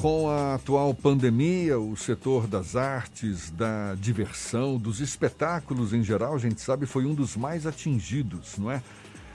Com a atual pandemia, o setor das artes, da diversão, dos espetáculos em geral, a gente sabe, foi um dos mais atingidos, não é?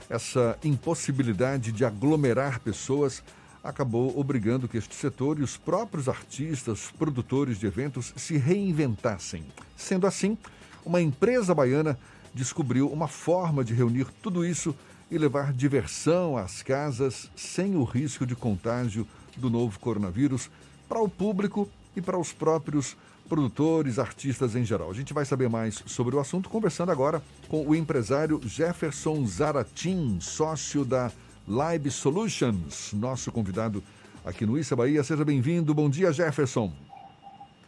Essa impossibilidade de aglomerar pessoas acabou obrigando que este setor e os próprios artistas, produtores de eventos se reinventassem. Sendo assim, uma empresa baiana descobriu uma forma de reunir tudo isso e levar diversão às casas sem o risco de contágio do novo coronavírus para o público e para os próprios produtores, artistas em geral. A gente vai saber mais sobre o assunto conversando agora com o empresário Jefferson Zaratim, sócio da Live Solutions, nosso convidado aqui no Issa Bahia. Seja bem-vindo. Bom dia, Jefferson.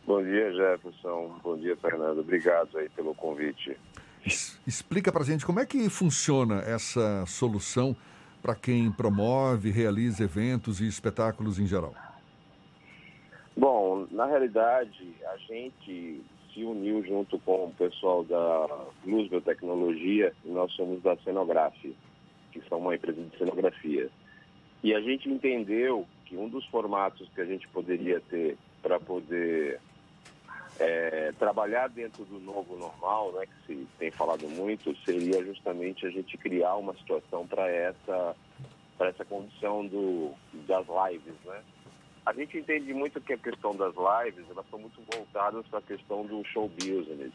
Bom dia, Jefferson. Bom dia, Fernando. Obrigado aí pelo convite. Explica para a gente como é que funciona essa solução para quem promove, realiza eventos e espetáculos em geral? Bom, na realidade, a gente se uniu junto com o pessoal da Luz Biotecnologia e nós somos da Cenografia, que são uma empresa de cenografia. E a gente entendeu que um dos formatos que a gente poderia ter para poder é, trabalhar dentro do novo normal, né, que se tem falado muito, seria justamente a gente criar uma situação para essa, para essa condição do, das lives, né? A gente entende muito que a questão das lives, elas são muito voltadas para a questão do show business.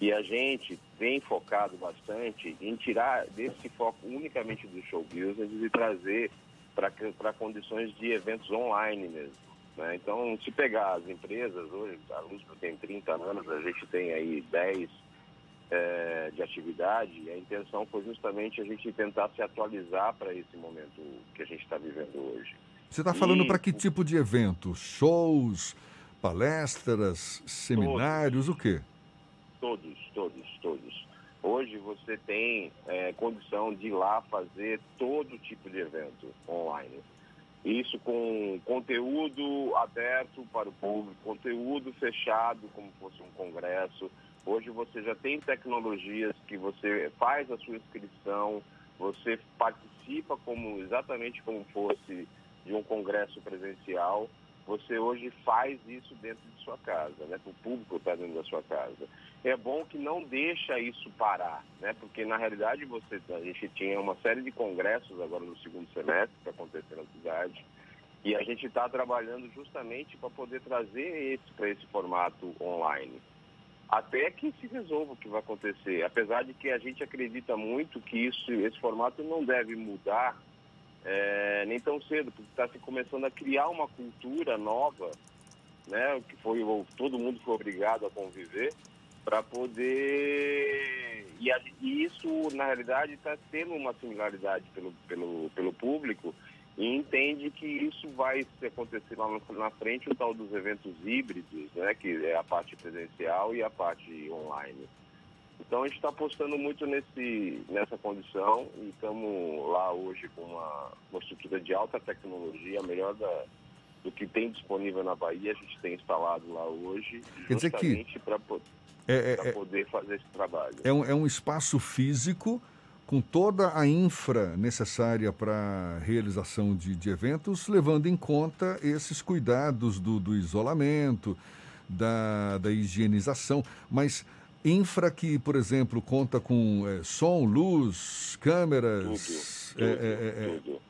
E a gente vem focado bastante em tirar desse foco unicamente do show business e trazer para condições de eventos online mesmo. Né? Então, se pegar as empresas, hoje a Lúcio tem 30 anos, a gente tem aí 10 é, de atividade, e a intenção foi justamente a gente tentar se atualizar para esse momento que a gente está vivendo hoje. Você está falando para que tipo de evento? Shows, palestras, seminários, todos, o quê? Todos, todos, todos. Hoje você tem é, condição de ir lá fazer todo tipo de evento online. Isso com conteúdo aberto para o público, conteúdo fechado, como fosse um congresso. Hoje você já tem tecnologias que você faz a sua inscrição, você participa como exatamente como fosse de um congresso presencial. Você hoje faz isso dentro de sua casa, né? O público está dentro da sua casa. É bom que não deixa isso parar, né? Porque na realidade você, a gente tinha uma série de congressos agora no segundo semestre para acontecer na cidade. E a gente está trabalhando justamente para poder trazer esse para esse formato online. Até que se resolva o que vai acontecer. Apesar de que a gente acredita muito que isso, esse formato não deve mudar é, nem tão cedo, porque está se começando a criar uma cultura nova, né, que foi todo mundo foi obrigado a conviver para poder e, e, isso na realidade está tendo uma similaridade pelo, pelo, pelo público e entende que isso vai acontecer lá na frente o tal dos eventos híbridos, né, que é a parte presencial e a parte online. Então a gente está apostando muito nesse, nessa condição e estamos lá hoje com uma, uma estrutura de alta tecnologia, a melhor da, do que tem disponível na Bahia, a gente tem instalado lá hoje, Quer justamente para é, é, é, poder fazer esse trabalho. É um, é um espaço físico com toda a infra necessária para realização de, de, eventos, levando em conta esses cuidados do, do isolamento, da, da higienização, mas infra que, por exemplo, conta com é, som, luz, câmeras. Tudo, tudo, é, é, é, tudo.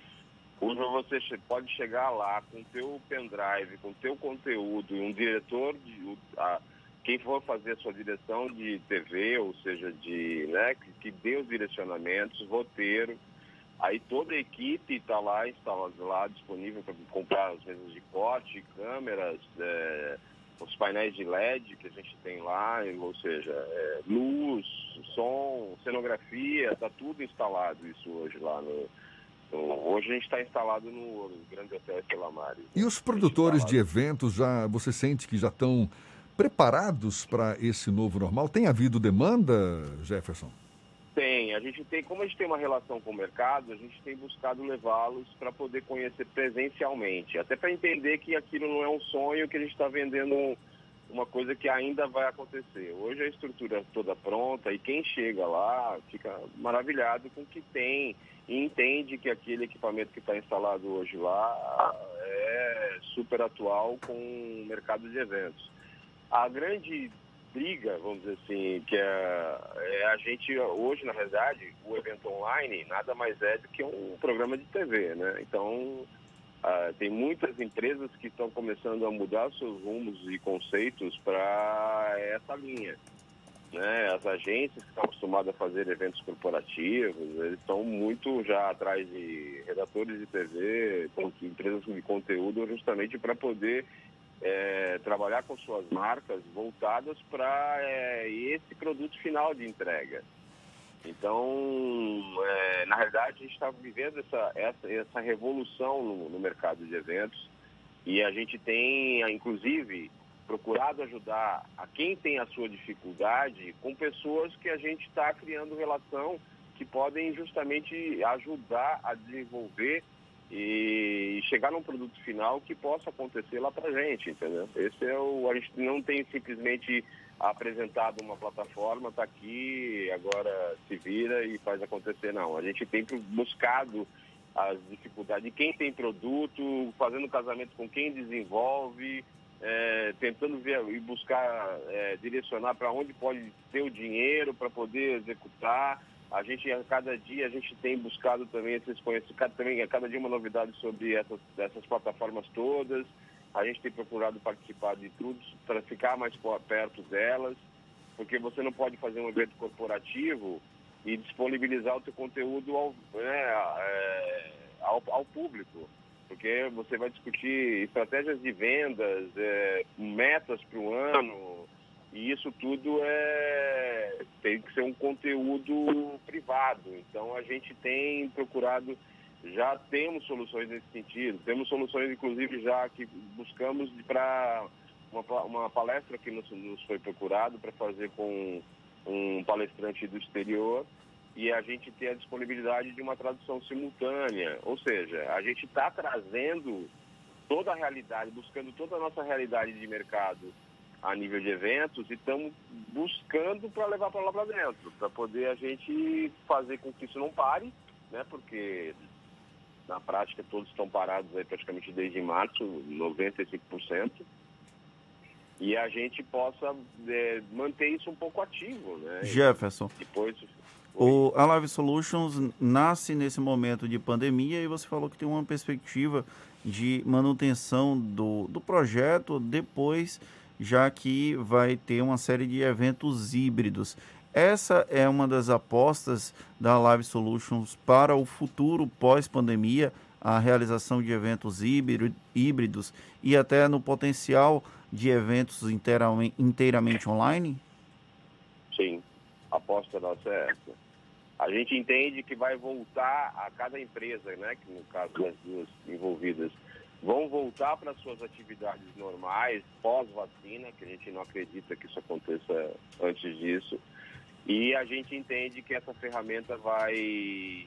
Hoje você pode chegar lá com teu pendrive, com teu conteúdo e um diretor de, a, quem for fazer a sua direção de TV, ou seja, de, né, que, que dê os direcionamentos, roteiro, aí toda a equipe está lá instalada lá, disponível para comprar as mesas de corte, câmeras, é, os painéis de LED que a gente tem lá, ou seja, é, luz, som, cenografia, está tudo instalado isso hoje lá no, Hoje a gente está instalado no Grande Hotel Estelamares. E os produtores de eventos já, você sente que já estão preparados para esse novo normal? Tem havido demanda, Jefferson? A gente tem, como a gente tem uma relação com o mercado, a gente tem buscado levá-los para poder conhecer presencialmente, até para entender que aquilo não é um sonho, que a gente está vendendo um, uma coisa que ainda vai acontecer. Hoje a estrutura toda pronta e quem chega lá fica maravilhado com o que tem e entende que aquele equipamento que está instalado hoje lá é super atual com o mercado de eventos. A grande briga, vamos dizer assim, que é, é, a gente hoje, na verdade, o evento online nada mais é do que um programa de TV, né? Então, ah, tem muitas empresas que estão começando a mudar seus rumos e conceitos para essa linha. Né? As agências que estão acostumadas a fazer eventos corporativos, eles estão muito já atrás de redatores de TV, empresas de conteúdo, justamente para poder é, trabalhar com suas marcas voltadas para é, esse produto final de entrega. Então, é, na realidade, a gente está vivendo essa, essa, essa revolução no, no, mercado de eventos e a gente tem, inclusive, procurado ajudar a quem tem a sua dificuldade com pessoas que a gente está criando relação que podem justamente ajudar a desenvolver e chegar num produto final que possa acontecer lá para gente, entendeu? Esse é o a gente não tem simplesmente apresentado uma plataforma, está aqui, agora se vira e faz acontecer, não. A gente tem buscado as dificuldades de quem tem produto, fazendo casamento com quem desenvolve, é, tentando ver e buscar é, direcionar para onde pode ter o dinheiro para poder executar. A gente, a cada dia, a gente tem buscado também esses conhecimentos, também a cada dia uma novidade sobre essas, essas plataformas todas. A gente tem procurado participar de tudo para ficar mais perto delas, porque você não pode fazer um evento corporativo e disponibilizar o seu conteúdo ao, né, é, ao, ao, público, porque você vai discutir estratégias de vendas, é, metas para o ano, e isso tudo é, tem que ser um conteúdo privado. Então a gente tem procurado, já temos soluções nesse sentido. Temos soluções, inclusive, já que buscamos para uma, uma, palestra que nos, nos foi procurado para fazer com um palestrante do exterior e a gente tem a disponibilidade de uma tradução simultânea. Ou seja, a gente está trazendo toda a realidade, buscando toda a nossa realidade de mercado a nível de eventos e estamos buscando para levar para lá para dentro, para poder a gente fazer com que isso não pare, né? Porque na prática todos estão parados aí praticamente desde março, 95%, e a gente possa é, manter isso um pouco ativo, né? Jefferson. Depois o, a Live Solutions nasce nesse momento de pandemia e você falou que tem uma perspectiva de manutenção do, do projeto depois já que vai ter uma série de eventos híbridos. Essa é uma das apostas da Live Solutions para o futuro pós-pandemia, a realização de eventos híbridos e até no potencial de eventos inteiramente, online? Sim, a aposta nossa é essa. A gente entende que vai voltar a cada empresa, né, que no caso das duas envolvidas, vão voltar para suas atividades normais, pós-vacina, que a gente não acredita que isso aconteça antes disso. E a gente entende que essa ferramenta vai,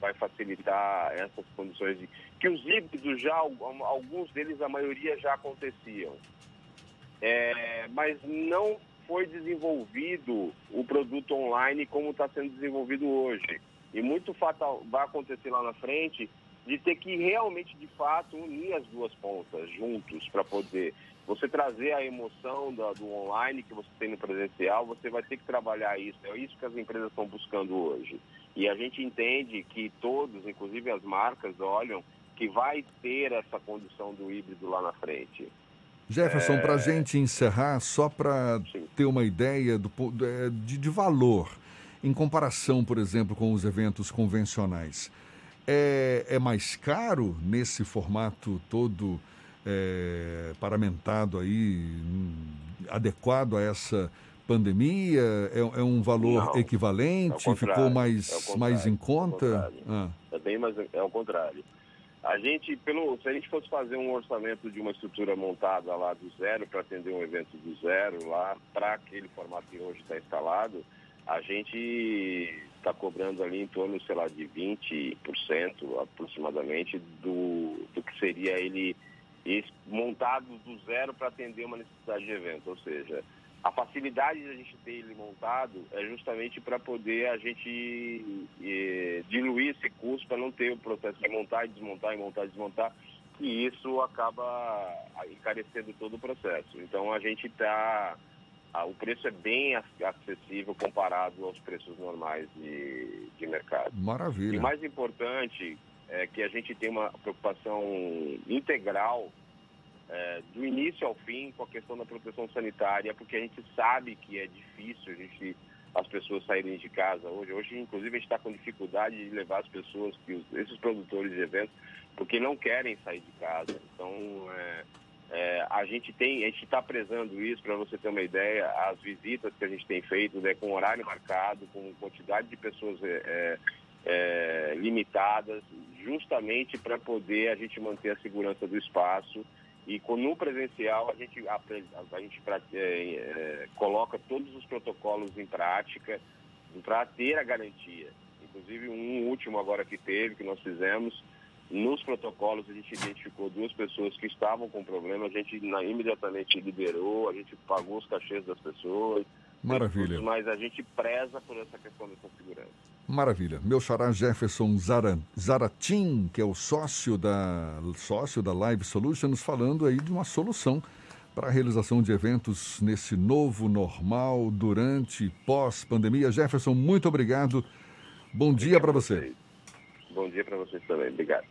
vai facilitar essas condições de que os híbridos já, alguns deles, a maioria já aconteciam. É, mas não foi desenvolvido o produto online como está sendo desenvolvido hoje. E muito fatal vai acontecer lá na frente de ter que realmente, de fato, unir as duas pontas juntos para poder você trazer a emoção do, do, online que você tem no presencial, você vai ter que trabalhar isso. É isso que as empresas estão buscando hoje. E a gente entende que todos, inclusive as marcas, olham que vai ter essa condição do híbrido lá na frente. Jefferson, é... para a gente encerrar, só para ter uma ideia do, de, de valor, em comparação, por exemplo, com os eventos convencionais é, é mais caro nesse formato todo é, paramentado aí, adequado a essa pandemia? É, é um valor Não, equivalente? Ficou mais, é mais em conta? É, ah. é bem mais, é o contrário. A gente, pelo, se a gente fosse fazer um orçamento de uma estrutura montada lá do zero para atender um evento do zero lá para aquele formato que hoje está instalado, a gente está cobrando ali em torno, sei lá, de 20% aproximadamente do, do que seria ele montado do zero para atender uma necessidade de evento. Ou seja, a facilidade de a gente ter ele montado é justamente para poder a gente diluir esse custo, para não ter o processo de montar e desmontar e montar e desmontar. e isso acaba encarecendo todo o processo. Então a gente está. O preço é bem acessível comparado aos preços normais de, de mercado. Maravilha. E mais importante é que a gente tem uma preocupação integral é, do início ao fim com a questão da proteção sanitária, porque a gente sabe que é difícil a gente, as pessoas saírem de casa hoje. Hoje, inclusive, a gente está com dificuldade de levar as pessoas, que esses produtores de eventos, porque não querem sair de casa. Então, é, é, a gente tem, a gente está prezando isso, para você ter uma ideia, as visitas que a gente tem feito né, com horário marcado, com quantidade de pessoas é, é, é limitadas, justamente para poder a gente manter a segurança do espaço e no presencial a gente, a, a gente é, é, coloca todos os protocolos em prática para ter a garantia. Inclusive um último agora que teve, que nós fizemos, nos protocolos a gente identificou duas pessoas que estavam com problema, a gente imediatamente liberou, a gente pagou os cachês das pessoas. Maravilha. Mas a gente preza por essa questão dessa segurança. Maravilha. Meu xará Jefferson Zaratim, que é o sócio da, sócio da Live Solutions, falando aí de uma solução para a realização de eventos nesse novo normal durante e pós-pandemia. Jefferson, muito obrigado. Bom dia para você. Bom dia para vocês também. Obrigado.